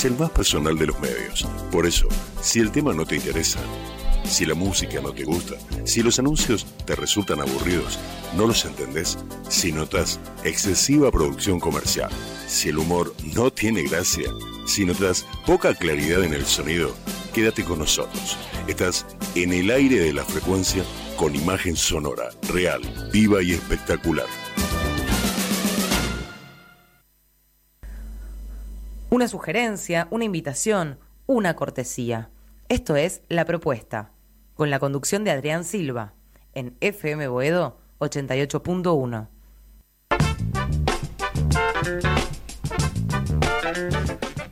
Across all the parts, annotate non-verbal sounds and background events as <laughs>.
es el más personal de los medios. Por eso, si el tema no te interesa, si la música no te gusta, si los anuncios te resultan aburridos, no los entendés, si notas excesiva producción comercial, si el humor no tiene gracia, si notas poca claridad en el sonido, quédate con nosotros. Estás en el aire de la frecuencia con imagen sonora, real, viva y espectacular. Una sugerencia, una invitación, una cortesía. Esto es La Propuesta, con la conducción de Adrián Silva, en FM Boedo 88.1.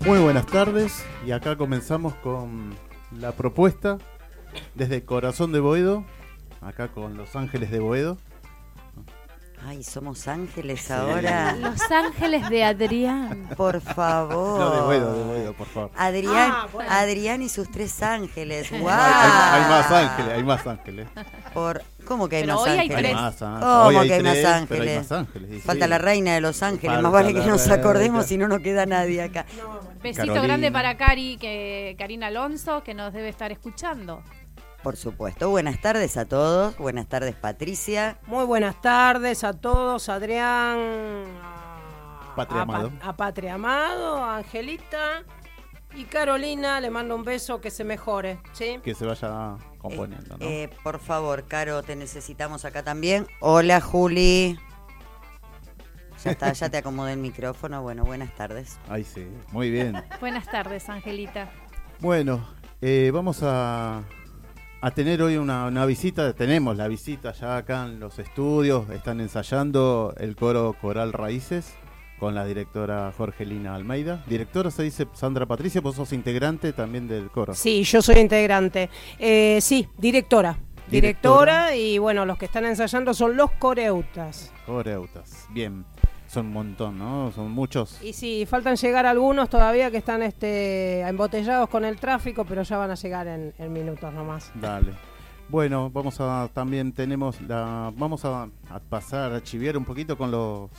Muy buenas tardes y acá comenzamos con la propuesta desde corazón de Boedo, acá con Los Ángeles de Boedo. Ay, somos ángeles ahora. Los ángeles de Adrián. Por favor. No, de Boedo, de Boedo, por favor. Adrián, Ah, bueno. Adrián y sus tres ángeles. ¡Wow! Hay, hay más ángeles, hay más ángeles. Por, ¿Cómo que hay Pero más hoy hay ángeles? tres. más ángeles. ¿Cómo Hoy hay que hay más pero ángeles? hay más ángeles. y Falta sí. la reina de los ángeles. Falta más vale que nos acordemos si no nos queda nadie acá. Besito Carolina. grande para Cari, que Karina Alonso, que nos debe estar escuchando. Por supuesto. Buenas tardes a todos. Buenas tardes, Patricia. Muy buenas tardes a todos, Adrián, a, Patria a Pa- Amado. a Patria Amado, a Angelita y Carolina. Le mando un beso, que se mejore, ¿sí? Que se vaya componiendo, ¿no? Eh, por favor, Caro, te necesitamos acá también. Hola, Juli. Ya está, ya te acomodé el micrófono. Bueno, buenas tardes. Ahí sí, muy bien. Buenas tardes, Angelita. Bueno, eh, vamos a, a tener hoy una, una visita. Tenemos la visita ya acá en los estudios. Están ensayando el coro Coral Raíces con la directora Jorgelina Almeida. Directora se dice Sandra Patricia, vos sos integrante también del coro. Sí, yo soy integrante. Eh, sí, directora. Directora. Directora y bueno, los que están ensayando son los coreutas. Coreutas, bien. Son un montón, ¿no? Son muchos. Y sí, faltan llegar algunos todavía que están este, embotellados con el tráfico, pero ya van a llegar en, en minutos nomás. Dale. Bueno, vamos a también tenemos la vamos a, a pasar a chiviar un poquito con los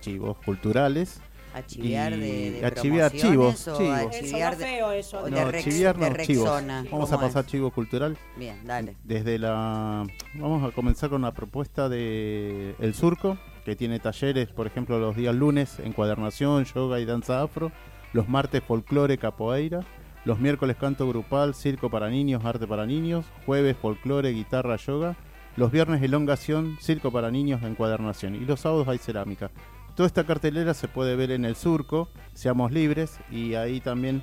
chivos culturales. A chiviar Y de, de a chiviar chivos, o chivos. a Eso chiviar de, feo eso. o de No, Rex- chiviar de no, chivos. Rexona. Vamos a ¿Cómo pasar es? chivo cultural. Bien, dale. Desde la vamos a comenzar con la propuesta de El Surco, que tiene talleres, por ejemplo, los días lunes encuadernación, yoga y danza afro, los martes folclore, capoeira, los miércoles canto grupal, circo para niños, arte para niños, jueves folclore, guitarra, yoga, los viernes elongación, circo para niños, encuadernación y los sábados hay cerámica. Toda esta cartelera se puede ver en El Surco, Seamos Libres, y ahí también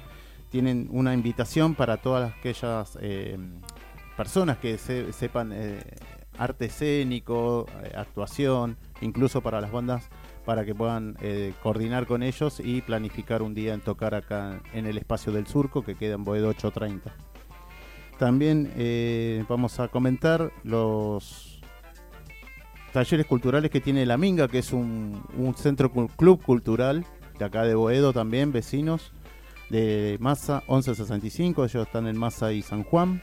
tienen una invitación para todas aquellas eh, personas que se- sepan eh, arte escénico, eh, actuación, incluso para las bandas, para que puedan eh, coordinar con ellos y planificar un día en tocar acá en el espacio del Surco, que queda en Boedo 830. También eh, vamos a comentar los talleres culturales que tiene La Minga, que es un, un centro club cultural de acá de Boedo también, vecinos de Massa 1165, ellos están en Massa y San Juan.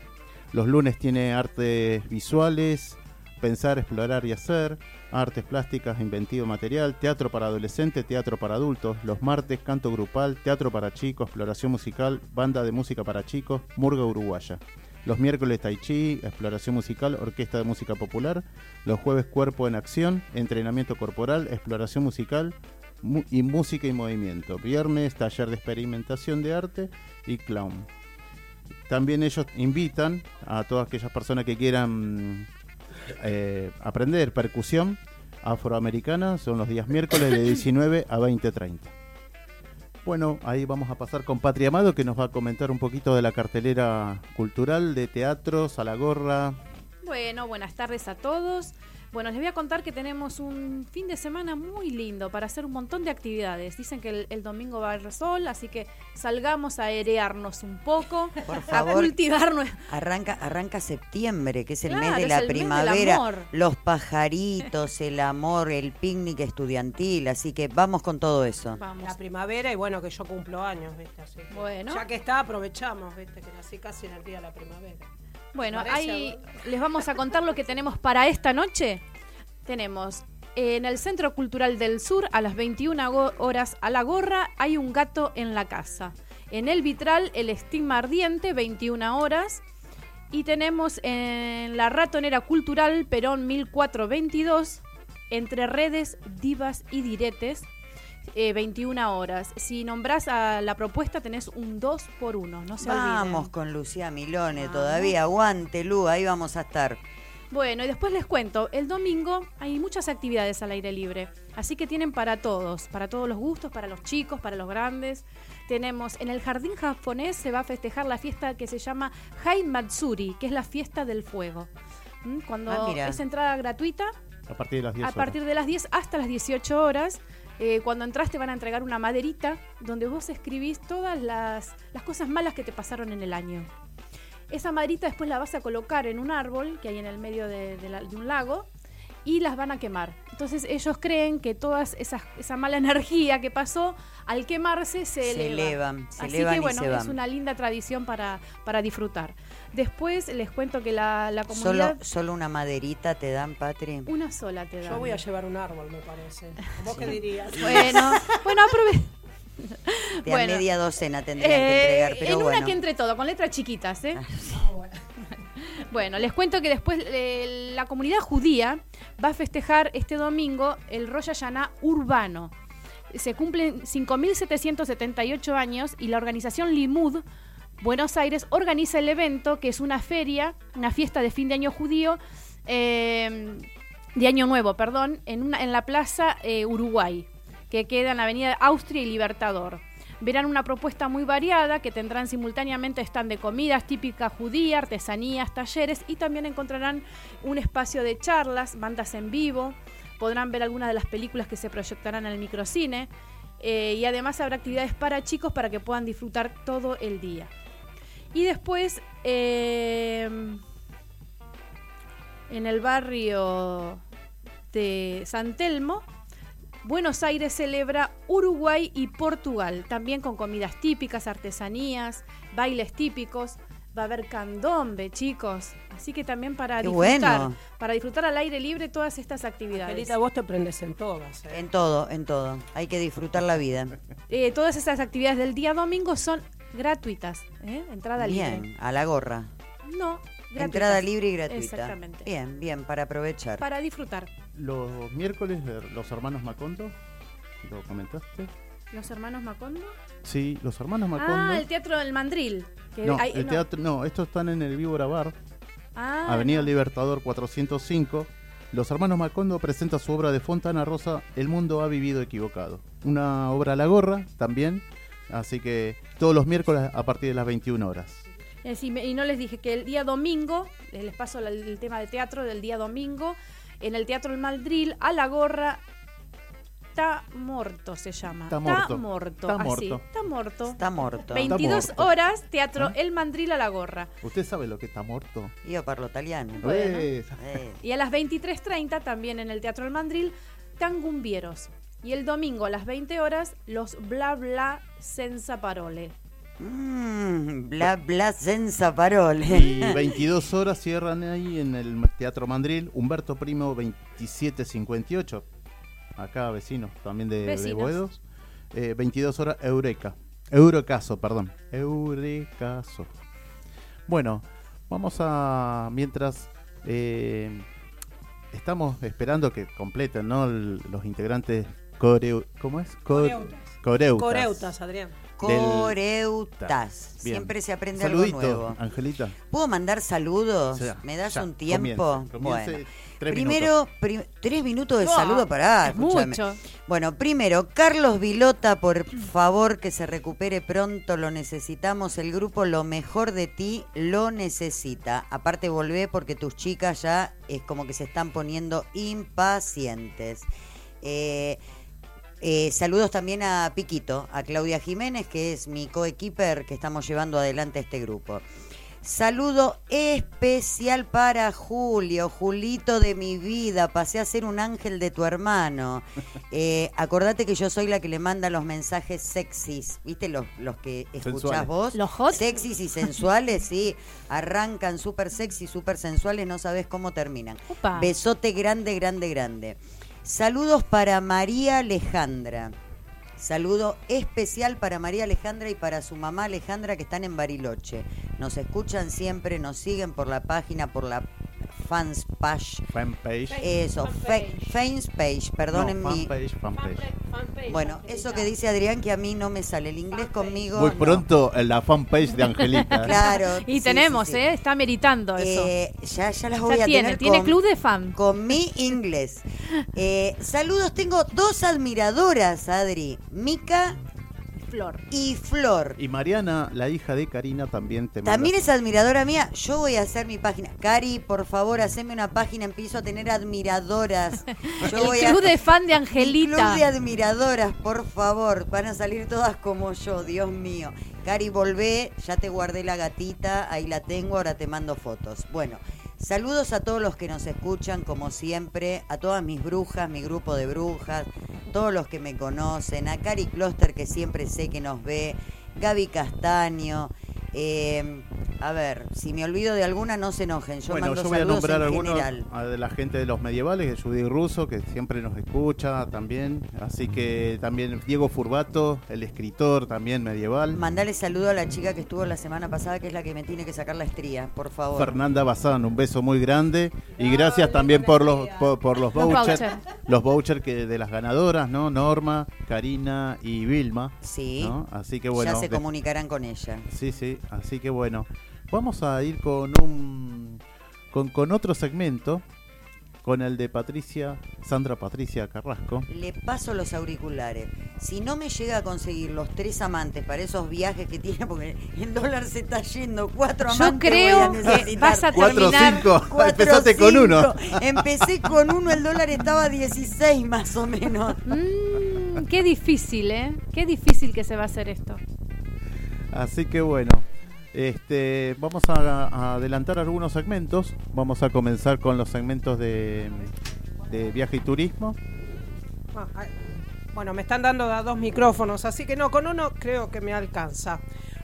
Los lunes tiene artes visuales, pensar, explorar y hacer, artes plásticas, inventivo material, teatro para adolescentes, teatro para adultos. Los martes canto grupal, teatro para chicos, exploración musical, banda de música para chicos, murga uruguaya. Los miércoles tai chi, exploración musical, orquesta de música popular. Los jueves cuerpo en acción, entrenamiento corporal, exploración musical mu- y música y movimiento. Viernes taller de experimentación de arte y clown. También ellos invitan a todas aquellas personas que quieran eh, aprender percusión afroamericana. Son los días miércoles de 19 a 20.30. Bueno, ahí vamos a pasar con Patria Amado que nos va a comentar un poquito de la cartelera cultural de teatro, Salagorra. Bueno, buenas tardes a todos. Bueno, les voy a contar que tenemos un fin de semana muy lindo para hacer un montón de actividades. Dicen que el, el domingo va a haber sol, así que salgamos a airearnos un poco, Por a favor. cultivar nue- Arranca, arranca septiembre, que es el Claro, mes de la el mes del primavera. amor. Los pajaritos, el amor, el picnic estudiantil. Así que vamos con todo eso. Vamos. La primavera y bueno, que yo cumplo años, ¿viste? Así que- Bueno. Ya que está, aprovechamos, ¿viste? Que nací casi en el día de la primavera. Bueno, ahí les vamos a contar lo que tenemos para esta noche. Tenemos En el Centro Cultural del Sur, a las 21 go- horas a la gorra, hay un gato en la casa. En el Vitral, el estigma ardiente, 21 horas. Y tenemos en la Ratonera Cultural, Perón 1422, entre redes, divas y diretes, eh, 21 horas. Si nombrás a la propuesta, tenés un 2 por 1 no se Vamos olviden. con Lucía Milone todavía. Aguante, Lu, ahí vamos a estar. Bueno, y después les cuento, el domingo hay muchas actividades al aire libre, así que tienen para todos, para todos los gustos, para los chicos, para los grandes. Tenemos en el jardín japonés se va a festejar la fiesta que se llama Hai Matsuri, que es la fiesta del fuego. ¿Mm? Cuando Ah, es entrada gratuita, A partir de las 10 a partir de las 10 hasta las 18 horas. Eh, cuando entras te van a entregar una maderita donde vos escribís todas las, las cosas malas que te pasaron en el año. Esa maderita después la vas a colocar en un árbol que hay en el medio de, un lago y las van a quemar. Entonces ellos creen que toda esa mala energía que pasó al quemarse se, Se eleva. elevan, se Así elevan que y bueno, se es van. una linda tradición para, para disfrutar. Después les cuento que la, comunidad... solo una maderita te dan, Patri. Una sola te da. Yo voy a llevar un árbol, me parece. ¿Vos qué dirías? <laughs> Bueno, bueno, aprove- De a bueno. media docena tendrían que Eh, entregar, pero en bueno. una que entre todo, con letras chiquitas, ¿eh? Bueno, les cuento que después eh, la comunidad judía va a festejar este domingo el Rosh Hashanah urbano. Se cumplen 5.778 años y la organización Limud Buenos Aires organiza el evento que es una feria, una fiesta de fin de año judío, eh, de año nuevo, perdón, en, una, en la Plaza eh, Uruguay, que queda en la Avenida Austria y Libertador. Verán una propuesta muy variada que tendrán simultáneamente stand de comidas típica judía, artesanías, talleres y también encontrarán un espacio de charlas, bandas en vivo, podrán ver algunas de las películas que se proyectarán en el microcine eh, y además habrá actividades para chicos para que puedan disfrutar todo el día. Y después, eh, en el barrio de San Telmo, Buenos Aires celebra Uruguay y Portugal, también con comidas típicas, artesanías, bailes típicos. Va a haber candombe, chicos. Así que también para Qué disfrutar, bueno. para disfrutar al aire libre todas estas actividades. Angelita, vos te prendes en todas. ¿eh? En todo, en todo. Hay que disfrutar la vida. Eh, todas esas actividades del día domingo son gratuitas, ¿eh? entrada Bien, libre. a la gorra. No, gratuitas. Entrada libre y gratuita. Exactamente. Bien, bien, para aprovechar. Para disfrutar. Los miércoles, los hermanos Macondo, ¿lo comentaste? ¿Los hermanos Macondo? Sí, los hermanos Macondo. Ah, el Teatro del Mandril. que no, hay- el no. teatro, no, estos están en el Víbora Bar, Ah, Avenida no. Libertador 405. Los hermanos Macondo presenta su obra de Fontana Rosa, El mundo ha vivido equivocado. Una obra a la gorra también, así que todos los miércoles a partir de las 21 horas. Eh, y no les dije que el día domingo, eh, les paso el, tema de teatro del día domingo, en el Teatro El Mandril, a la gorra, Está Morto se llama. Tá morto. Morto. Tá así, morto. Tá Morto. Está muerto. 22 morto. horas, Teatro ¿Ah? El Mandril a la gorra. ¿Usted sabe lo que está muerto? Io parlo italiano. Bueno. Eh, Eh, Y a las 23.30 también en el Teatro El Mandril, Tangumbieros. Y el domingo a las 20 horas, los Bla Bla Senza Parole. Mm, bla bla senza parole. Y <laughs> 22 horas cierran ahí en el Teatro Mandril, Humberto Primo 2758, acá vecinos también de. Boedos. Eh, 22 horas Eureka, Eurocaso, perdón, Eurekaso. Bueno, vamos a, mientras eh, estamos esperando que completen ¿no? los integrantes coreu, ¿cómo es? Co- Coreutas. Coreutas. Coreutas, Adrián. Coreutas. Bien. Siempre se aprende Saludito, algo nuevo. Angelita. ¿Puedo mandar saludos? Ya, ¿Me das ya, un tiempo? comience, comience, bueno. tres primero, prim- tres minutos de saludo para es mucho. Bueno, primero, Carlos Vilota, por favor que se recupere pronto, lo necesitamos. El grupo Lo Mejor de Ti lo necesita. Aparte, volvé porque tus chicas ya es como que se están poniendo impacientes. Eh, eh, saludos también a Piquito, a Claudia Jiménez, que es mi coequiper que estamos llevando adelante este grupo. Saludo especial para Julio, Julito de mi vida, pasé a ser un ángel de tu hermano. <laughs> Eh, acordate que yo soy la que le manda los mensajes sexys, ¿viste? Los, los que escuchás Sensuales. vos. Los hot. Sexys y sensuales, sí. Arrancan súper sexy, súper sensuales, no sabes cómo terminan. Opa. Besote grande, grande, grande. Saludos para María Alejandra. Saludo especial para María Alejandra y para su mamá Alejandra que están en Bariloche. Nos escuchan siempre, nos siguen por la página, por la fans page. Fanpage. Eso, fe- fans page, perdonen No, mi... fanpage, fanpage. Bueno, eso que dice Adrián que a mí no me sale el inglés conmigo. Muy pronto en la fanpage de Angelita. <laughs> Claro. <laughs> Y sí, tenemos, sí, sí. ¿eh? Está meritando eso. Eh, ya, ya las voy ya a tiene, tener tiene con- club de fan. con mi inglés. <laughs> Eh, saludos, tengo dos admiradoras, Adri, Mica Flor. y Flor. Y Mariana, la hija de Karina, también te manda- También es admiradora mía. Yo voy a hacer mi página. Cari, por favor, haceme una página. Empiezo a tener admiradoras. <laughs> Yo El voy club a... de fan de Angelita. club de admiradoras, por favor. Van a salir todas como yo, Dios mío. Cari, volvé. Ya te guardé la gatita. Ahí la tengo. Ahora te mando fotos. Bueno, saludos a todos los que nos escuchan, como siempre. A todas mis brujas, mi grupo de brujas. Todos los que me conocen. A Cari Kloster, que siempre sé que nos ve. Gaby Castaño. Eh, a ver, si me olvido de alguna, no se enojen. Yo bueno, mando yo voy a nombrar en algunos general. a de la gente de los medievales, de Judy Russo, que siempre nos escucha también. Así que también Diego Furbato, el escritor también medieval. Mandale saludo a la chica que estuvo la semana pasada, que es la que me tiene que sacar la estría, por favor. Fernanda Bazán, un beso muy grande. Y gracias también por los, por, por los Los vouchers. Los vouchers que de las ganadoras, ¿no? Norma, Karina y Vilma. Sí, ¿no? Así que bueno. ya se de- comunicarán con ella. Sí, sí, así que bueno, vamos a ir con un con, con otro segmento, con el de Patricia, Sandra Patricia Carrasco. Le paso los auriculares. Si no me llega a conseguir los tres amantes para esos viajes que tiene, porque el dólar se está yendo, cuatro Yo amantes creo voy a que necesitar. vas a Cuatro o terminar. cinco, <laughs> Cuatro, empezaste con uno. Empecé con uno, el dólar estaba a 16 más o menos. <laughs> Mm, qué difícil, ¿eh? Qué difícil que se va a hacer esto. Así que bueno, este, vamos a, a adelantar algunos segmentos. Vamos a comenzar con los segmentos de, de viaje y turismo. Ah. Bueno, me están dando a dos micrófonos, así que no, con uno creo que me alcanza.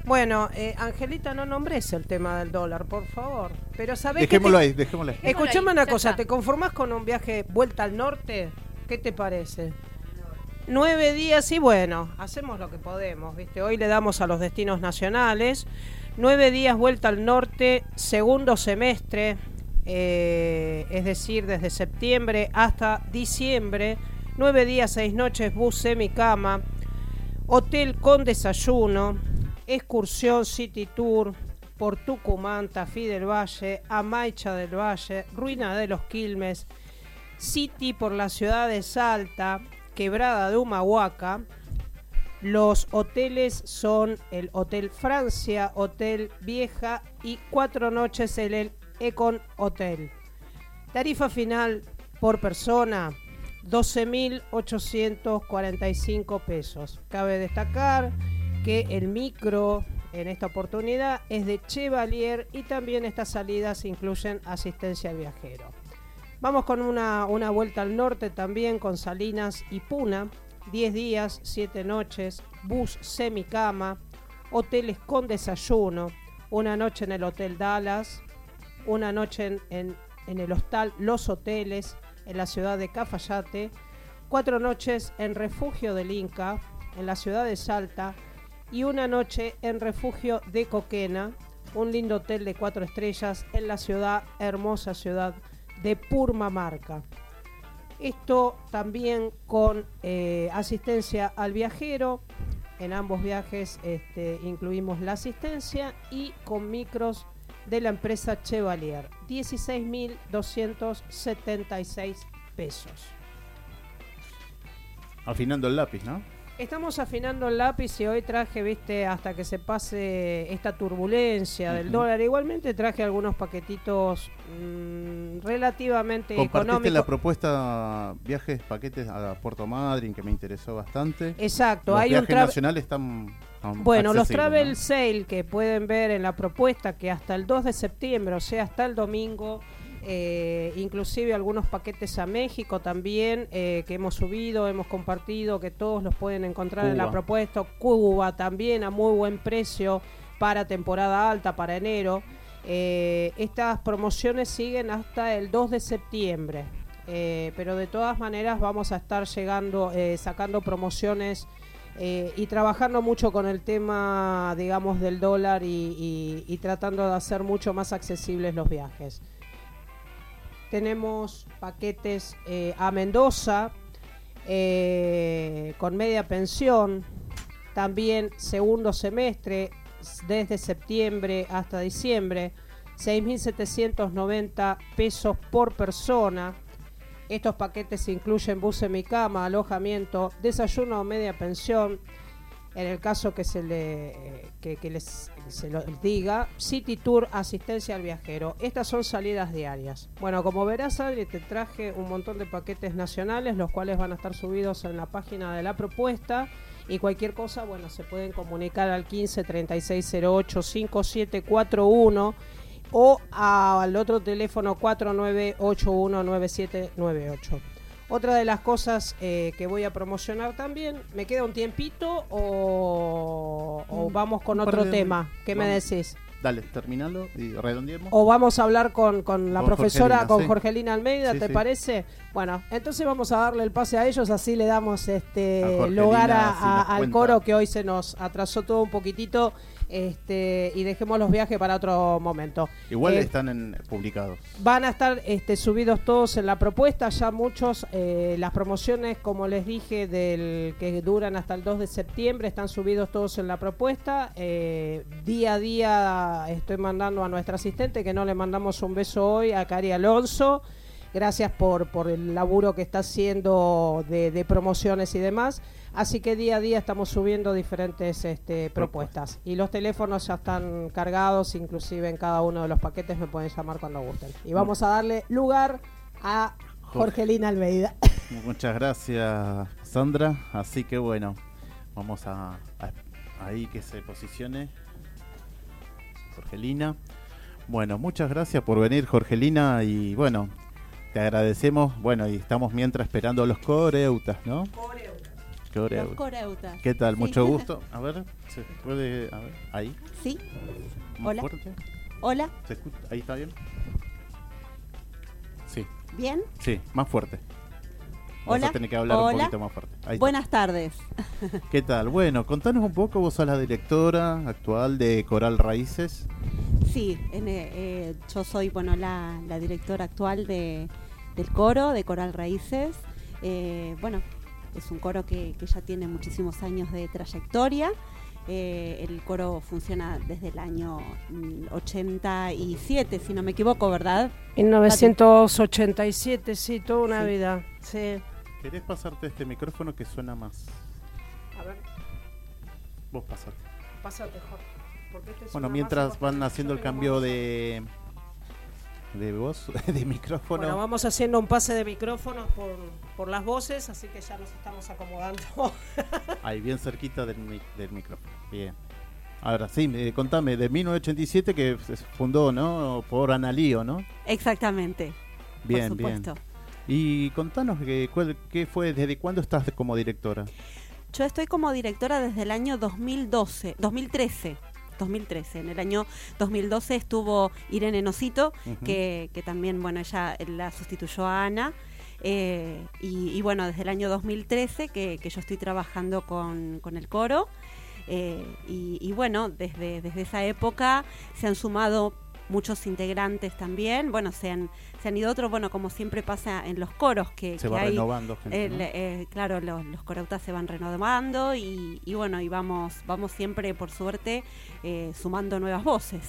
Bueno, eh, Angelita, no nombres el tema del dólar, por favor. Pero sabés que Dejémoslo te- ahí, dejémoslo ahí. Escuchame una cosa. ¿te conformás con un viaje vuelta al norte? ¿Qué te parece? Nueve días y bueno, hacemos lo que podemos, ¿viste? Hoy le damos a los destinos nacionales. Nueve días vuelta al norte, segundo semestre, eh, es decir, desde septiembre hasta diciembre. Nueve días, seis noches, bus semicama, hotel con desayuno, excursión City Tour por Tucumán, Tafí del Valle, Amaicha del Valle, Ruina de los Quilmes, City por la ciudad de Salta, Quebrada de Humahuaca. Los hoteles son el Hotel Francia, Hotel Vieja y cuatro noches en el Econ Hotel. Tarifa final por persona 12.845 pesos. Cabe destacar que el micro en esta oportunidad es de Chevalier y también estas salidas incluyen asistencia al viajero. Vamos con una, una vuelta al norte también con Salinas y Puna. 10 días, 7 noches, bus semicama, hoteles con desayuno, una noche en el Hotel Dallas, una noche en, en- en el hostal Los Hoteles en la ciudad de Cafayate, cuatro noches en Refugio del Inca en la ciudad de Salta y una noche en Refugio de Coquena, un lindo hotel de cuatro estrellas en la ciudad, hermosa ciudad de Purmamarca. Esto también con eh, asistencia al viajero. En ambos viajes este, incluimos la asistencia y con micros de la empresa Chevalier. 16.276 pesos. Afinando el lápiz, ¿no? Estamos afinando el lápiz y hoy traje, viste, hasta que se pase esta turbulencia del dólar. Igualmente traje algunos paquetitos mm, relativamente Compartiste económicos. la propuesta viajes, paquetes a Puerto Madryn, que me interesó bastante. Exacto, Los hay un viajes nacionales están, Bueno, los travel ¿no? sale que pueden ver en la propuesta que hasta el 2 de septiembre, o sea, hasta el domingo, eh, inclusive algunos paquetes a México también eh, que hemos subido, hemos compartido, que todos los pueden encontrar en la propuesta. Cuba también a muy buen precio para temporada alta, para enero. Eh, estas promociones siguen hasta el 2 de septiembre. pero de todas maneras vamos a estar llegando, sacando promociones eh, y trabajando mucho con el tema, digamos, del dólar y, y tratando de hacer mucho más accesibles los viajes. Tenemos paquetes a Mendoza con media pensión, también segundo semestre desde septiembre hasta diciembre, 6.790 pesos por persona. Estos paquetes incluyen bus mi cama, alojamiento, desayuno o media pensión. En el caso que se, le, que, les, diga, City Tour, asistencia al viajero. Estas son salidas diarias. Bueno, como verás, Adri, te traje un montón de paquetes nacionales, los cuales van a estar subidos en la página de la propuesta. Y cualquier cosa, bueno, se pueden comunicar al 15 3608 5741 o al otro teléfono 49819798. Otra de las cosas eh, que voy a promocionar también, ¿me queda un tiempito o, vamos con otro tema? ¿Qué me decís? Dale, terminalo y redondeemos. O vamos a hablar con, la profesora, con Jorgelina Almeida, ¿te parece? Bueno, entonces vamos a darle el pase a ellos, así le damos este lugar al coro que hoy se nos atrasó todo un poquitito este, y dejemos los viajes para otro momento. Igual eh, están publicados. Van a estar este, subidos todos en la propuesta, ya muchos, eh, las promociones, como les dije, del que duran hasta el 2 de septiembre, están subidos todos en la propuesta. Eh, día a día estoy mandando a nuestra asistente, que no le mandamos un beso hoy, a Cari Alonso. Gracias por, por el laburo que está haciendo de promociones y demás. Así que día a día estamos subiendo diferentes este, propuestas. Y los teléfonos ya están cargados, inclusive en cada uno de los paquetes me pueden llamar cuando gusten. Y vamos a darle lugar a Jorgelina Almeida. <laughs> Muchas gracias, Sandra. Así que bueno, vamos a, ahí que se posicione Jorgelina. Bueno, muchas gracias por venir, Jorgelina, y bueno, te agradecemos. Bueno, y estamos mientras esperando a los coreutas, ¿no? Coreuta. ¿Qué tal? Mucho <laughs> gusto. A ver, ¿se puede. A ver, ahí. Sí. Hola. Hola. ¿Ahí está bien? Sí. ¿Bien? Sí, más fuerte. Hola. a tener que hablar un poquito más fuerte. Buenas tardes. <laughs> ¿Qué tal? Bueno, contanos un poco, vos sos la directora actual de Coral Raíces. Sí, eh, eh, yo soy bueno la, directora actual de, del coro de Coral Raíces. Eh, bueno, es un coro que, ya tiene muchísimos años de trayectoria. Eh, el coro funciona desde el año 87, mm, si no me equivoco, ¿verdad? En 1987, sí, toda una vida. Sí. ¿Querés pasarte este micrófono que suena más? A ver. Vos pasate. Pásate, Jorge. Este bueno, mientras van haciendo el cambio de, de voz, <laughs> de micrófono. Bueno, vamos haciendo un pase de micrófonos por, por las voces, así que ya nos estamos acomodando. Ahí, bien cerquita del, del micrófono. Bien. Ahora sí, eh, contame, de 1987 que se fundó, ¿no? Por Analío, ¿no? Exactamente. Bien, bien. Y contanos que, qué fue, desde cuándo estás como directora. Yo estoy como directora desde el año 2012, 2013. 2013. En el año 2012 estuvo Irene Nosito, que, también, bueno, ella la sustituyó a Ana. Eh, y, bueno, desde el año 2013 que, yo estoy trabajando con, el coro. Eh, y, bueno, desde, desde esa época se han sumado muchos integrantes también. Bueno, se han, se han ido otros, bueno, como siempre pasa en los coros, que, se va renovando eh, claro, los, los, corautas se van renovando y, bueno, y vamos, vamos siempre, por suerte, eh, sumando nuevas voces.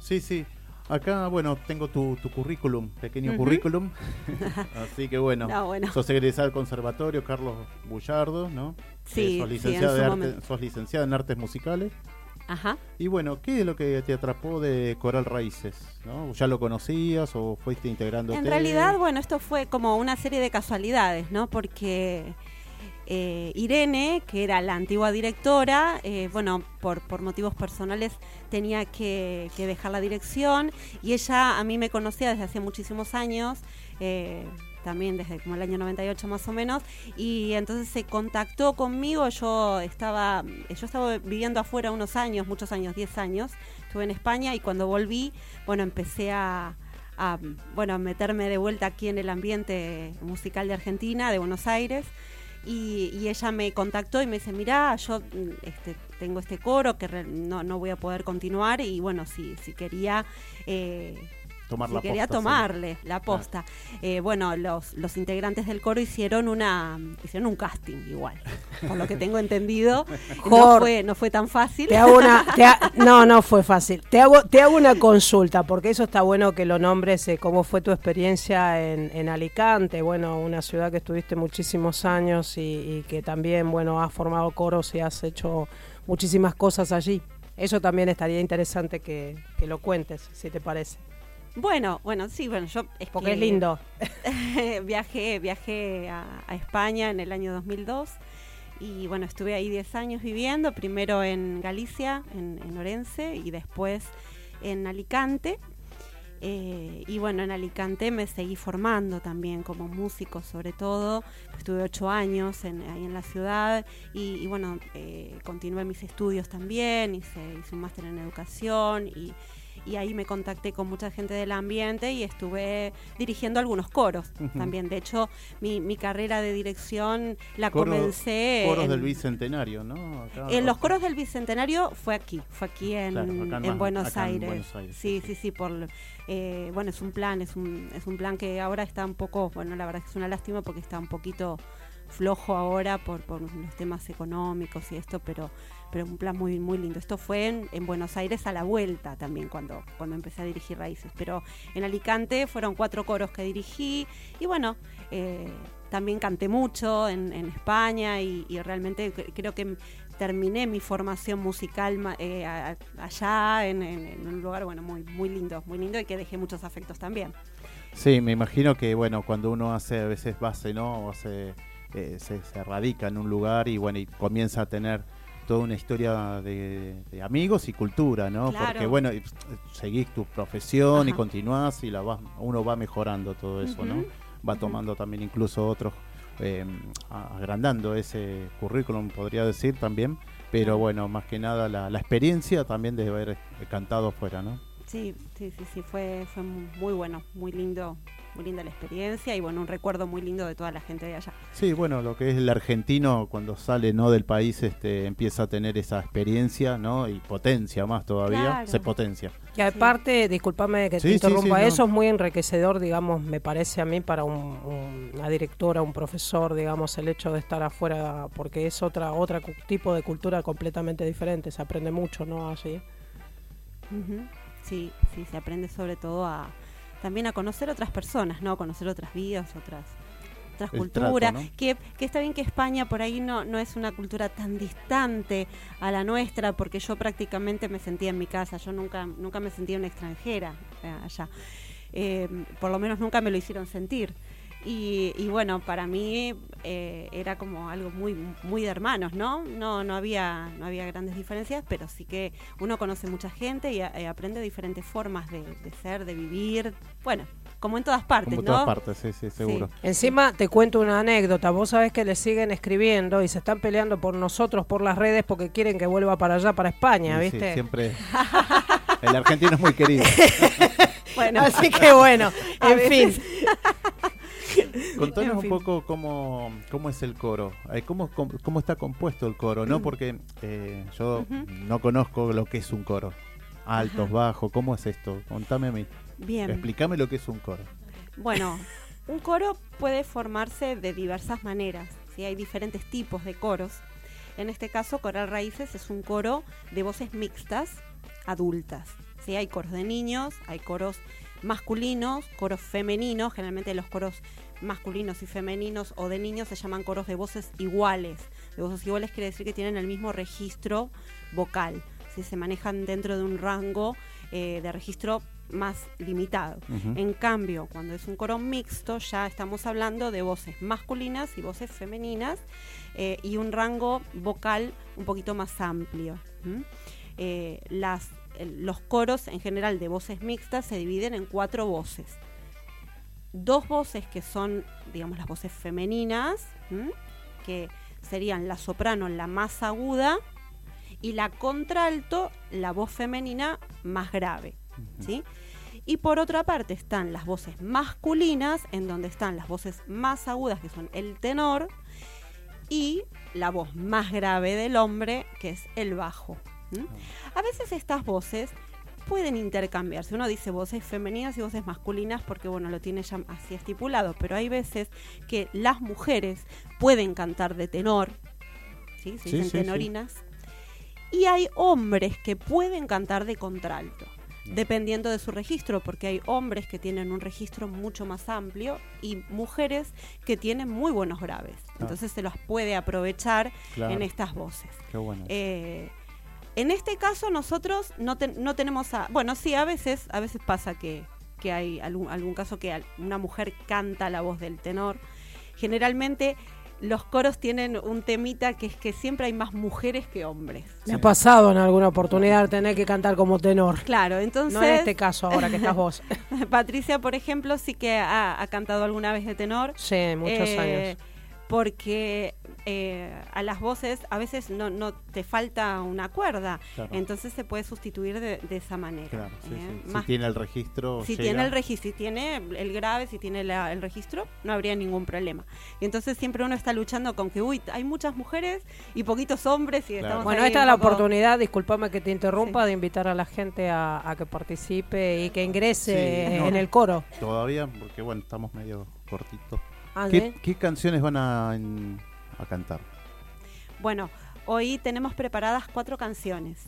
Sí, sí. Acá, bueno, tengo tu, tu currículum, pequeño currículum. <laughs> Así que bueno, no, bueno. sos egresada del conservatorio Carlos Bullardo, ¿no? Sí, sos licenciada, sos licenciada en artes musicales. Ajá. Y bueno, ¿qué es lo que te atrapó de Coral Raíces? ¿no? ¿Ya lo conocías o fuiste integrando? En realidad, bueno, esto fue como una serie de casualidades, ¿no? Porque eh, Irene, que era la antigua directora, eh, bueno, por, por motivos personales tenía que, que, dejar la dirección y ella a mí me conocía desde hace muchísimos años. Eh, también desde como el año 98 más o menos, y entonces se contactó conmigo, yo estaba, yo estaba viviendo afuera unos años, muchos años, 10 años, estuve en España y cuando volví, bueno, empecé a, bueno, meterme de vuelta aquí en el ambiente musical de Argentina, de Buenos Aires. Y, ella me contactó y me dice, mira, yo este, tengo este coro que no, no voy a poder continuar y bueno, si, si quería... eh, Tomar si la quería posta, sí. tomarle la posta. Eh, bueno, los, los integrantes del coro hicieron una hicieron un casting igual, <laughs> por lo que tengo entendido. <laughs> no, fue, no fue tan fácil. Te hago una, te ha- <laughs> no, no fue fácil. Te hago, te hago una consulta, porque eso está bueno que lo nombres, eh, cómo fue tu experiencia en, en Alicante, bueno, una ciudad que estuviste muchísimos años y, y que también, bueno, has formado coros y has hecho muchísimas cosas allí. Eso también estaría interesante que, que lo cuentes, si te parece. Bueno, bueno, sí, bueno, yo es Porque que es lindo. <laughs> viajé, viajé a, a España en el año 2002 y bueno, estuve ahí 10 años viviendo, primero en Galicia, en, en Orense y después en Alicante. Eh, y bueno, en Alicante me seguí formando también como músico sobre todo. Estuve ocho años en- ahí en la ciudad y, y bueno, eh, continué mis estudios también, hice, hice un máster en educación y, y ahí me contacté con mucha gente del ambiente y estuve dirigiendo algunos coros también. De hecho, mi, mi carrera de dirección la Coro- comencé... Coros en- del Bicentenario, ¿no? Acá- en los coros del Bicentenario fue aquí, fue aquí en, Claro. Buenos Aires, Sí, sí, sí, sí, por eh, bueno, es un plan, es un, es un plan que ahora está un poco, bueno, la verdad es que es una lástima porque está un poquito flojo ahora por, por los temas económicos y esto, pero pero un plan muy muy lindo. Esto fue en, en Buenos Aires a la vuelta también cuando cuando empecé a dirigir Raíces, pero en Alicante fueron cuatro coros que dirigí y bueno, eh, también canté mucho en, en España y, realmente cre- creo que terminé mi formación musical eh, allá en un lugar bueno muy muy lindo muy lindo y que dejé muchos afectos también Sí, me imagino que, bueno, cuando uno hace a veces base, ¿no? O hace, eh, se, se radica en un lugar y, bueno, y comienza a tener toda una historia de, de amigos y cultura, ¿no? Claro. Porque, bueno, pss, seguís tu profesión y continuás y la vas, uno va mejorando todo eso, ¿no? Va tomando también incluso otros, eh, a- agrandando ese currículum, podría decir también. Pero bueno, más que nada la, la experiencia también de haber eh, cantado afuera, ¿no? sí sí sí sí fue fue mu- muy bueno muy lindo muy linda la experiencia y bueno un recuerdo muy lindo de toda la gente de allá Sí, bueno, lo que es el argentino cuando sale no del país este empieza a tener esa experiencia, ¿no? Y potencia más todavía, Claro. se potencia. Y aparte, discúlpame que Sí, te sí, interrumpa, sí, no. eso es muy enriquecedor, digamos, me parece a mí, para un- un- una directora, un profesor, digamos, el hecho de estar afuera, porque es otra otra tipo de cultura completamente diferente, se aprende mucho, ¿no? Allí. Ujú. Sí, sí, se aprende sobre todo a también a conocer otras personas, ¿no? Conocer otras vidas, otras otras El culturas. trato, ¿no? que, que está bien que España por ahí no, no es una cultura tan distante a la nuestra, porque yo prácticamente me sentía en mi casa, yo nunca, nunca me sentía una extranjera eh, allá. Eh, por lo menos nunca me lo hicieron sentir. Y, y bueno, para mí eh, era como algo muy muy de hermanos, ¿no? No no había no había grandes diferencias, pero sí que uno conoce mucha gente y, a- y aprende diferentes formas de, de ser, de vivir. Bueno, como en todas partes, Como ¿no? todas partes, sí, sí, seguro. Encima te cuento una anécdota, vos sabés que le siguen escribiendo y se están peleando por nosotros, por las redes, porque quieren que vuelva para allá, para España, Sí, sí, ¿viste? siempre <laughs> el argentino es muy querido. <laughs> Bueno, Así que bueno, en fin. Contanos En un poco cómo, cómo es el coro, eh, cómo, cómo, está compuesto el coro, Mm. ¿no? Porque eh, yo no conozco lo que es un coro. Altos, Ajá. bajos, ¿cómo es esto? Contame a mí. Bien. Explícame lo que es un coro. Bueno, <laughs> un coro puede formarse de diversas maneras. ¿sí? Hay diferentes tipos de coros. En este caso, Coral Raíces es un coro de voces mixtas adultas. ¿sí? Hay coros de niños, hay coros masculinos, coros femeninos. Generalmente los coros masculinos y femeninos o de niños se llaman coros de voces iguales. De voces iguales quiere decir que tienen el mismo registro vocal. ¿sí? Se manejan dentro de un rango eh, de registro más limitado. En cambio, cuando es un coro mixto, ya estamos hablando de voces masculinas y voces femeninas eh, y un rango vocal un poquito más amplio. Eh, las, los coros en general de voces mixtas se dividen en cuatro voces. Dos voces que son, digamos, las voces femeninas, ¿m? que serían la soprano, la más aguda, y la contralto, la voz femenina más grave. ¿sí? Y por otra parte están las voces masculinas, en donde están las voces más agudas, que son el tenor, y la voz más grave del hombre, que es el bajo. ¿m? A veces estas voces pueden intercambiarse. Uno dice voces femeninas y voces masculinas porque, bueno, lo tiene ya así estipulado, pero hay veces que las mujeres pueden cantar de tenor, ¿sí? Se dicen sí, sí. tenorinas, y hay hombres que pueden cantar de contralto. Dependiendo de su registro, porque hay hombres que tienen un registro mucho más amplio y mujeres que tienen muy buenos graves. Entonces se los puede aprovechar Claro. en estas voces. Qué bueno. Eh, en este caso nosotros no, ten- no tenemos a... Bueno, sí, a veces, a veces pasa que, que hay algún, algún caso que una mujer canta la voz del tenor. Generalmente los coros tienen un temita que es que siempre hay más mujeres que hombres. Me ha pasado en alguna oportunidad tener que cantar como tenor. Claro, entonces... No en este caso ahora que estás vos. <laughs> Patricia, por ejemplo, sí que ha, ha cantado alguna vez de tenor. Sí, muchos Eh, años. Porque eh, a las voces a veces no, no te falta una cuerda, Claro. entonces se puede sustituir de, de esa manera. Claro, sí, ¿eh? sí. Más- Si tiene el registro. si llega. tiene el registro, si tiene el grave, si tiene la- el registro, no habría ningún problema. Y entonces siempre uno está luchando con que, uy, hay muchas mujeres y poquitos hombres y Claro. estamos Bueno, esta es la poco- oportunidad, discúlpame que te interrumpa, Sí. de invitar a la gente a, a que participe y que ingrese Sí, no. en el coro. Todavía, porque bueno, estamos medio cortitos. Ah, ¿Qué, ¿sí? qué canciones van a, en- a cantar? Bueno, hoy tenemos preparadas cuatro canciones.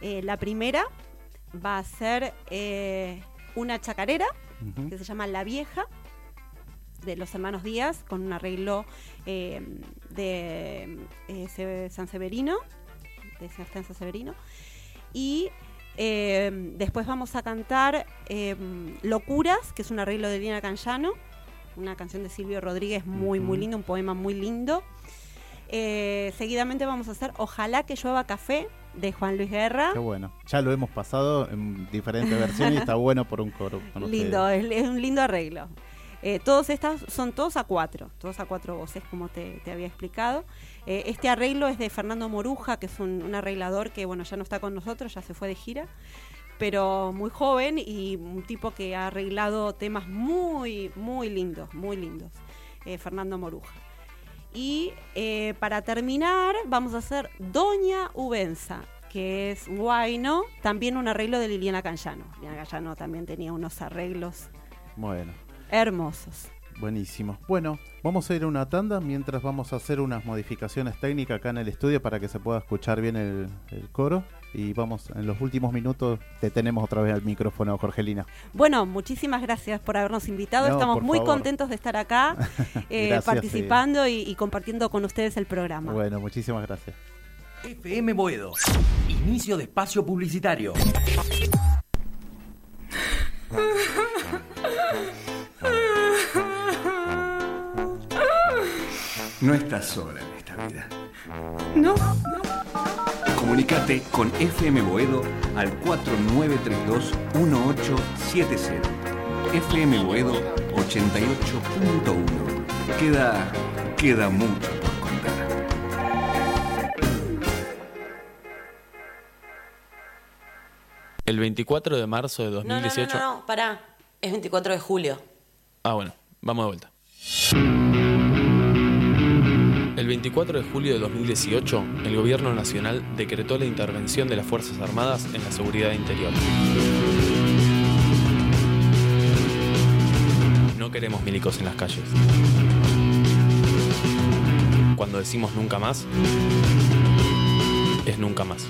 Eh, la primera va a ser eh, una chacarera que se llama La Vieja de los hermanos Díaz con un arreglo eh, de San Severino, de Sebastián San Severino. Y después vamos a cantar Locuras, que es un arreglo de Lina Canyano, una canción de Silvio Rodríguez muy, muy Ujú. lindo, un poema muy lindo. Eh, seguidamente vamos a hacer Ojalá que llueva café de Juan Luis Guerra. Qué bueno. Ya lo hemos pasado en diferentes versiones y está <laughs> bueno por un coro. con Lindo, es, es un lindo arreglo. Eh, todos estas son todos a cuatro, todos a cuatro voces, como te, te había explicado. Eh, este arreglo es de Fernando Moruja, que es un, un arreglador que bueno ya no está con nosotros, ya se fue de gira, pero muy joven y un tipo que ha arreglado temas muy, muy lindos, muy lindos. eh, Fernando Moruja. Y eh, para terminar, vamos a hacer Doña Ubenza, que es guayno, también un arreglo de Liliana Canyano. Liliana Canyano también tenía unos arreglos Bueno, hermosos. Buenísimo. Bueno, vamos a ir a una tanda mientras vamos a hacer unas modificaciones técnicas acá en el estudio para que se pueda escuchar bien el, el coro. Y vamos, en los últimos minutos te tenemos otra vez al micrófono, Jorgelina. Bueno, muchísimas gracias por habernos invitado. No, Estamos muy favor. contentos de estar acá, <laughs> eh, Gracias, participando y, y compartiendo con ustedes el programa. Bueno, muchísimas gracias. FM Boedo. Inicio de espacio publicitario. <laughs> No estás sola en esta vida. No. Comunicate con FM Boedo al 4932-1870. FM Boedo 88.1. Queda, queda mucho por contar. El 24 de marzo de No, no, no, 2018. no, no, pará. Es 24 de julio. Ah, bueno, vamos de vuelta. El 24 de julio de 2018, el Gobierno Nacional decretó la intervención de las Fuerzas Armadas en la seguridad interior. No queremos milicos en las calles. Cuando decimos nunca más, es nunca más.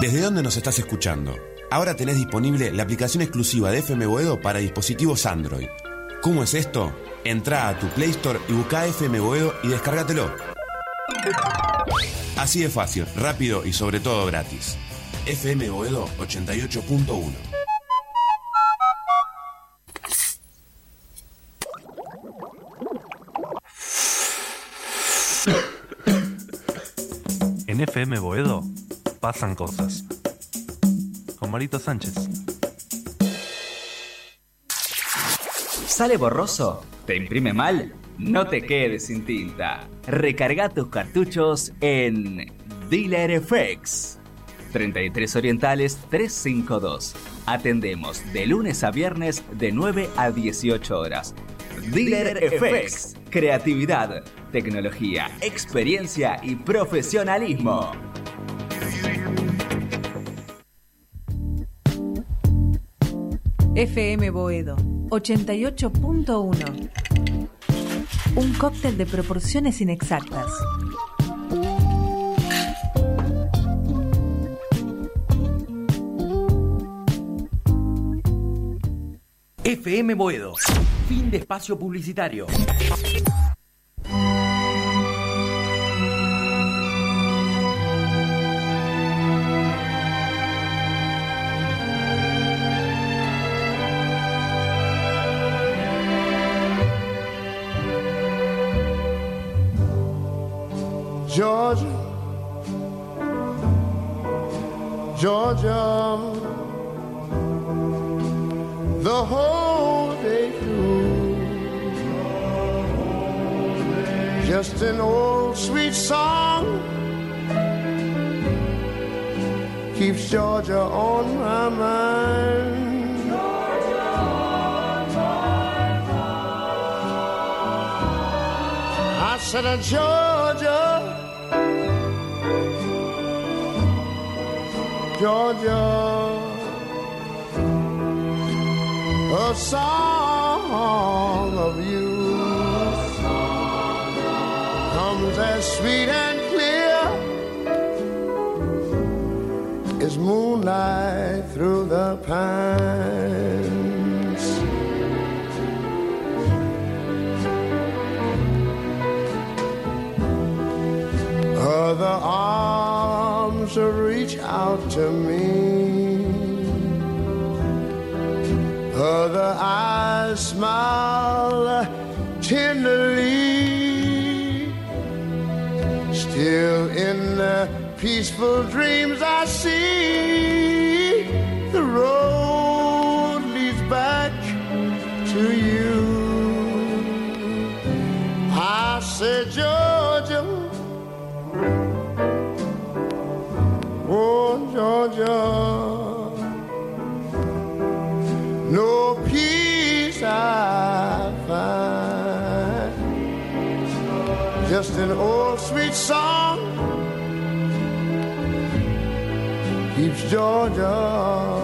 ¿Desde dónde nos estás escuchando? Ahora tenés disponible la aplicación exclusiva de FM Boedo para dispositivos Android. ¿Cómo es esto? Entrá a tu Play Store y busca FM Boedo y descárgatelo. Así de fácil, rápido y sobre todo gratis. FM Boedo 88.1. En FM Boedo pasan cosas. Con Marito Sánchez. ¿Sale borroso? ¿Te imprime mal? No te quedes sin tinta. Recarga tus cartuchos en Dealer FX. 33 Orientales 352. Atendemos de lunes a viernes de 9 a 18 horas. Dealer FX. Creatividad, tecnología, experiencia y profesionalismo. FM Boedo 88.1. Un cóctel de proporciones inexactas. FM Boedo. Fin de espacio publicitario. Uh, Georgia, Georgia, a song of you comes as sweet and clear as moonlight through the pines. To me. Other eyes smile tenderly. Still in the peaceful dreams I see, the road leads back to you. I said, Georgia. Oh, Georgia, no peace I find. Just an old sweet song keeps Georgia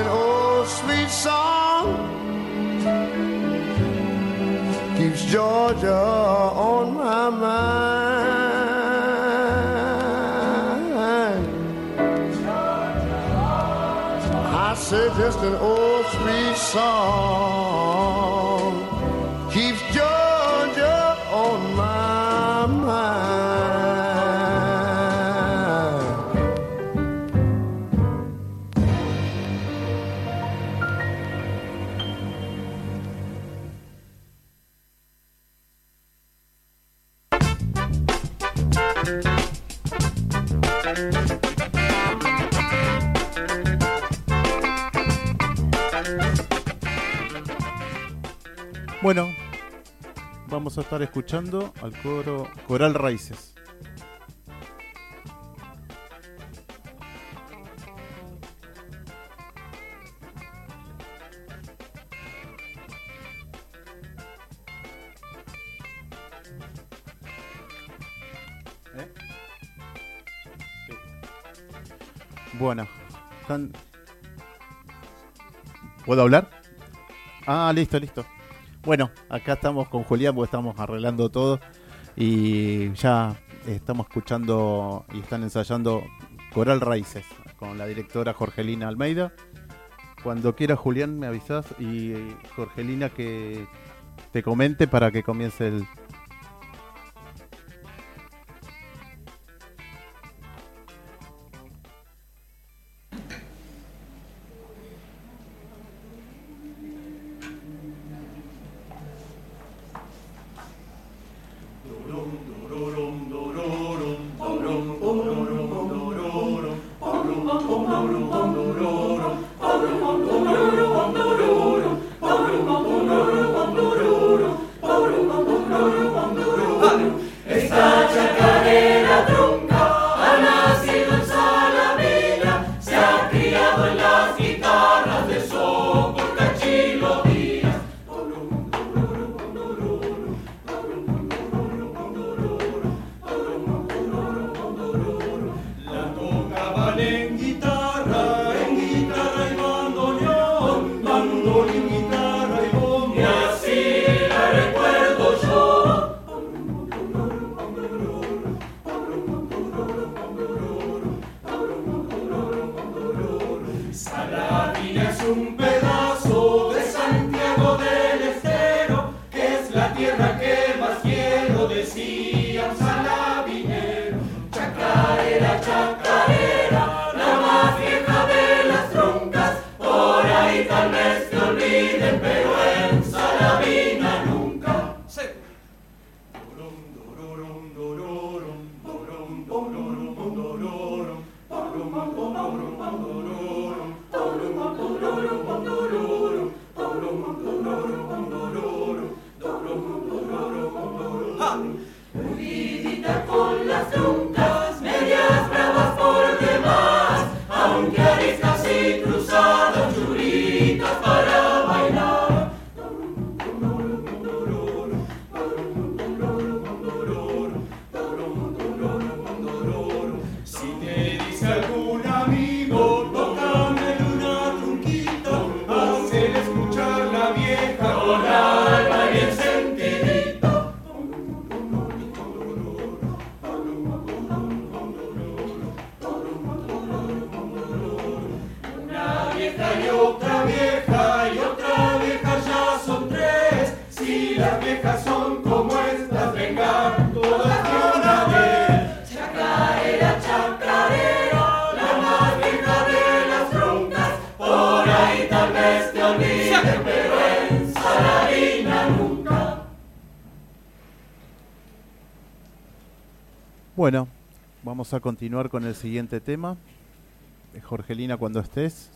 an old sweet song keeps Georgia on my mind. I say just an old sweet song vamos a estar escuchando al coro Coral Raíces. Bueno, están... ¿Puedo hablar? Ah, listo, listo. Bueno, acá estamos con Julián porque estamos arreglando todo y ya estamos escuchando y están ensayando Coral Raíces con la directora Jorgelina Almeida. Cuando quiera Julián me avisas y Jorgelina que te comente para que comience el... otra vieja y otra vieja ya son tres. Si las viejas son como estas, vengan todas de una vez. Chacarera, chacarera, la más vieja de las troncas. Por ahí tal vez te olviden, pero en Saladina nunca. Bueno, vamos a continuar con el siguiente tema. Jorgelina, cuando estés.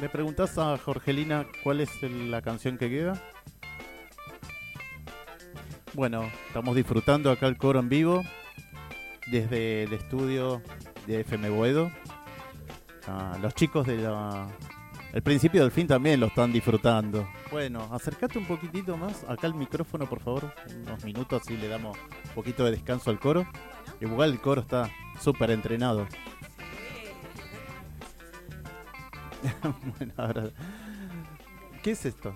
¿Le preguntás a Jorgelina cuál es el- la canción que queda? Bueno, estamos disfrutando acá el coro en vivo desde el estudio de FM Boedo. Ah, los chicos de la... El principio del fin también lo están disfrutando. Bueno, acércate un poquitito más acá al micrófono, por favor. Unos minutos así le damos un poquito de descanso al coro. Igual el coro está súper entrenado. <laughs> bueno, ahora... ¿Qué es esto?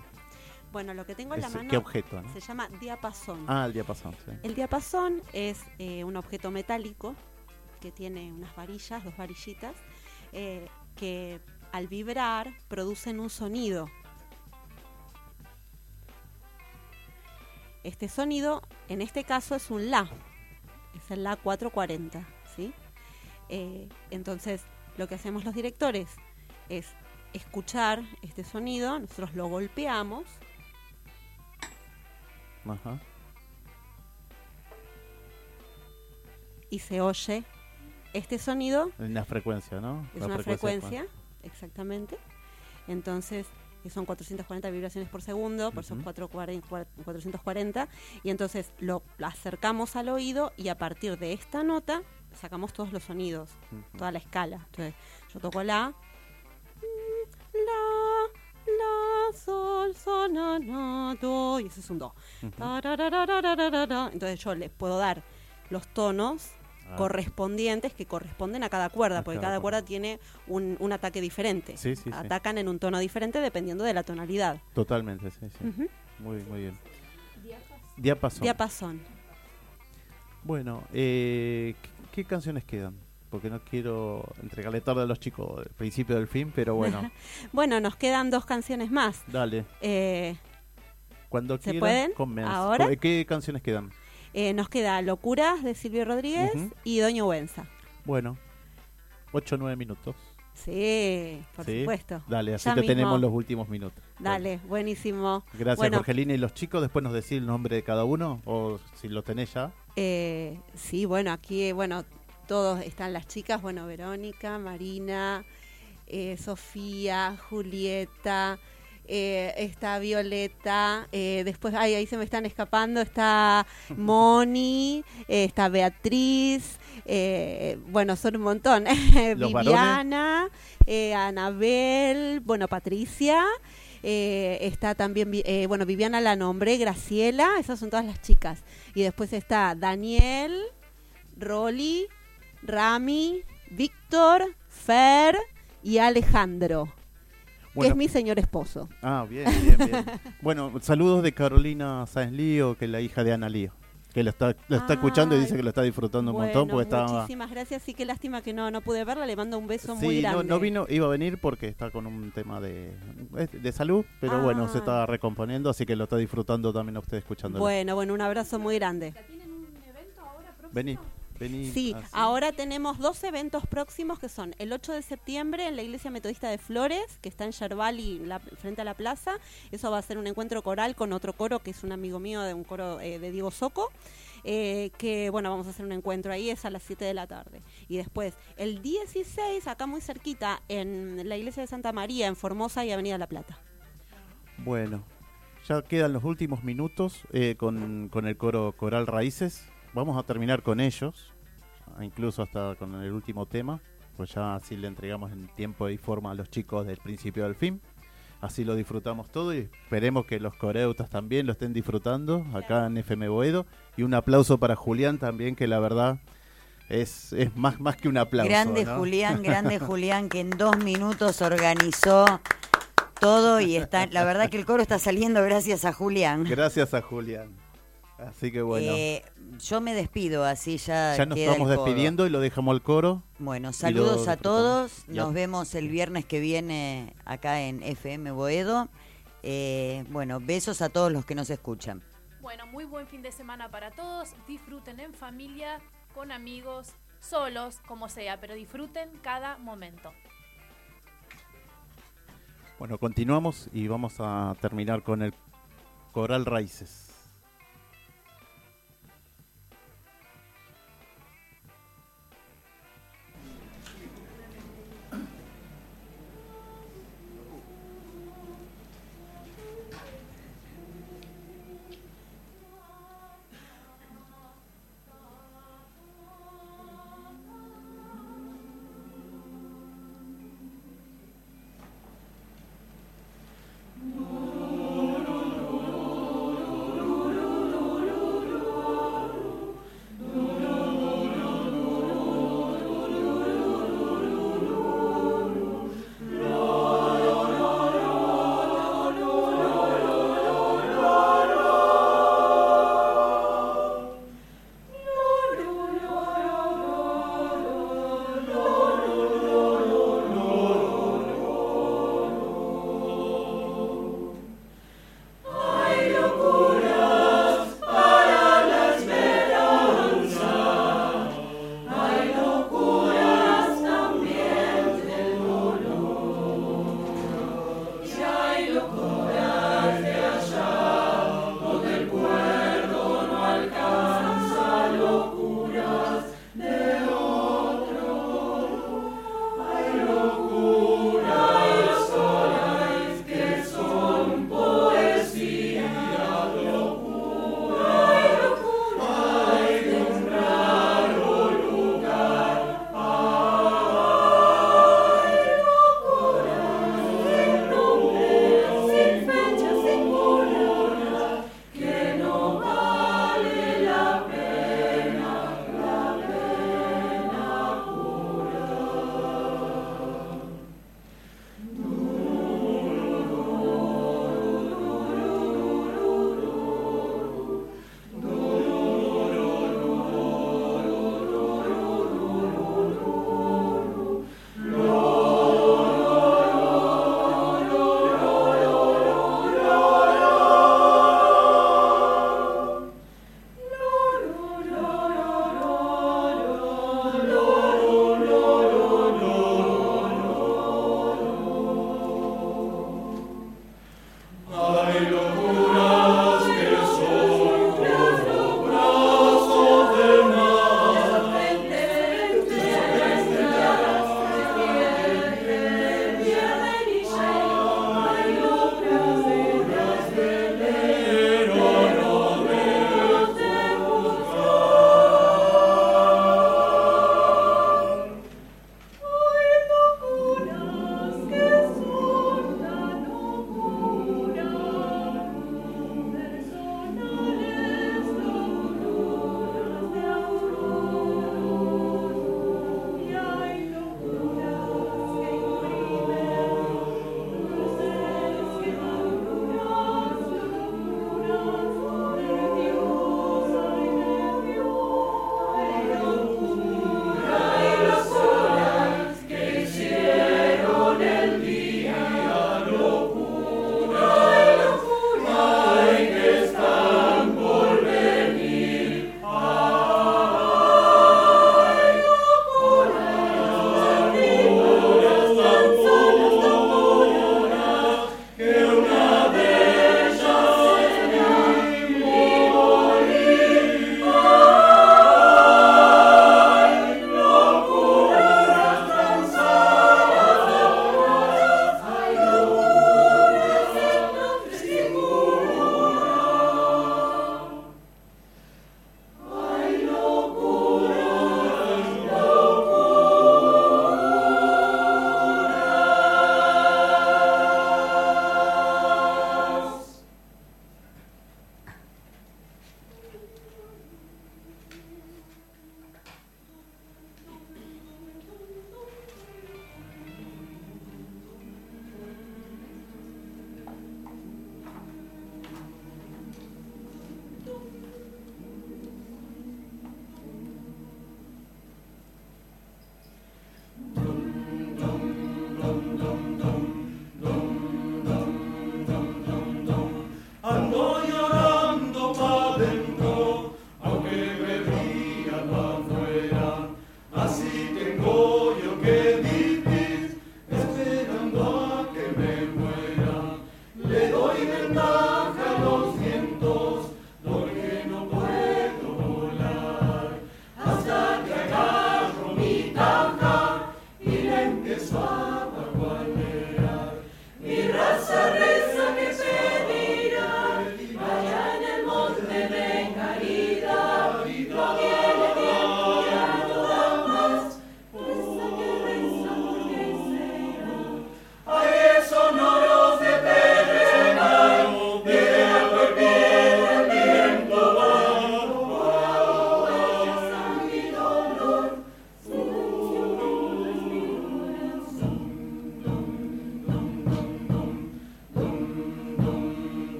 Bueno, lo que tengo en la mano ¿qué objeto, no? se llama diapasón. Ah, el diapasón, sí. El diapasón es eh, un objeto metálico que tiene unas varillas, dos varillitas, eh, que al vibrar producen un sonido. Este sonido, en este caso, es un La. Es el La 440, ¿sí? Eh, entonces, lo que hacemos los directores es escuchar este sonido, nosotros lo golpeamos Ajá. y se oye este sonido Una frecuencia, ¿no? Es La una frecuencia, exactamente. Entonces, eh, son 440 vibraciones por segundo, por eso 440, 440. Y entonces lo, acercamos al oído y a partir de esta nota sacamos todos los sonidos, toda la escala. Entonces, yo toco la, la, la, sol, sol, na, na, do, y ese es un do. Entonces yo les puedo dar los tonos Ah. correspondientes que corresponden a cada cuerda, porque cada cada cuerda tiene un, un ataque diferente. Sí, sí, sí. Atacan en un tono diferente dependiendo de la tonalidad. Totalmente, sí, sí. Ujú. Muy, muy bien. Diapasón. Diapasón. Bueno, eh, ¿qué, qué canciones quedan? Porque no quiero entregarle tarde a los chicos el principio del fin, pero bueno, <laughs> bueno, nos quedan dos canciones más. dale. Eh, Cuando ¿Se quieran, pueden? ¿Ahora? ¿Qué- ¿Qué canciones quedan? eh, nos queda Locuras de Silvio Rodríguez y Doño Buenza. Bueno, 8 o 9 minutos. Sí, por ¿Sí? supuesto. Dale, así Ya mismo. tenemos los últimos minutos. Dale, buenísimo. Gracias, Bueno, Jorgelina. ¿Y los chicos después nos decís el nombre de cada uno? ¿O si lo tenés ya? Eh, sí, bueno, aquí, bueno, todos están las chicas, bueno, Verónica, Marina, eh, Sofía, Julieta, eh, está Violeta, eh, después, ay, ahí se me están escapando, está <laughs> Moni, está Beatriz, bueno, son un montón, <laughs> ¿Los Viviana, Anabel, bueno, Patricia. eh, está también, eh, bueno, Viviana la nombré, Graciela, esas son todas las chicas. Y después está Daniel, Rolly, Rami, Víctor, Fer y Alejandro, que es mi señor esposo. Ah, bien, bien, bien. <laughs> bueno, saludos de Carolina Sáenz Lío, que es la hija de Ana Lío. Que lo está, lo está escuchando y dice que lo está disfrutando un montón Bueno, porque estaba... muchísimas gracias. Sí, qué lástima que no, no pude verla. Le mando un beso muy Sí, grande. no, no vino, iba a venir porque está con un tema de, de salud, pero bueno, se Ah. está recomponiendo, así que lo está disfrutando también a usted escuchando. Bueno, bueno, un abrazo muy grande. Vení, Sí, así. ahora tenemos dos eventos próximos que son el 8 de septiembre en la Iglesia Metodista de Flores, que está en Yerbali, la, frente a la plaza. Eso va a ser un encuentro coral con otro coro que es un amigo mío de un coro eh, de Diego Soco. eh, que bueno, vamos a hacer un encuentro ahí, es a las 7 de la tarde. Y después, el 16, acá muy cerquita, en la iglesia de Santa María, en Formosa y Avenida La Plata. Bueno, ya quedan los últimos minutos eh, con, con el coro Coral Raíces. Vamos a terminar con ellos, incluso hasta con el último tema, pues ya así le entregamos en tiempo y forma a los chicos del principio al fin. Así lo disfrutamos todo y esperemos que los coreutas también lo estén disfrutando acá en FM Boedo. Y un aplauso para Julián también, que la verdad es, es más, más que un aplauso. Grande ¿no? Julián, <laughs> grande Julián, que en dos minutos organizó todo y está, la verdad que el coro está saliendo gracias a Julián. Gracias a Julián. Así que bueno. Eh, yo me despido, así ya. Ya nos queda el estamos despidiendo y lo dejamos al coro. Bueno, saludos a todos. Ya. Nos vemos el viernes que viene acá en FM Boedo. Eh, bueno, besos a todos los que nos escuchan. Bueno, muy buen fin de semana para todos. Disfruten en familia, con amigos, solos, como sea, pero disfruten cada momento. Bueno, continuamos y vamos a terminar con el Coral Raíces.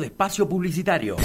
De espacio publicitario.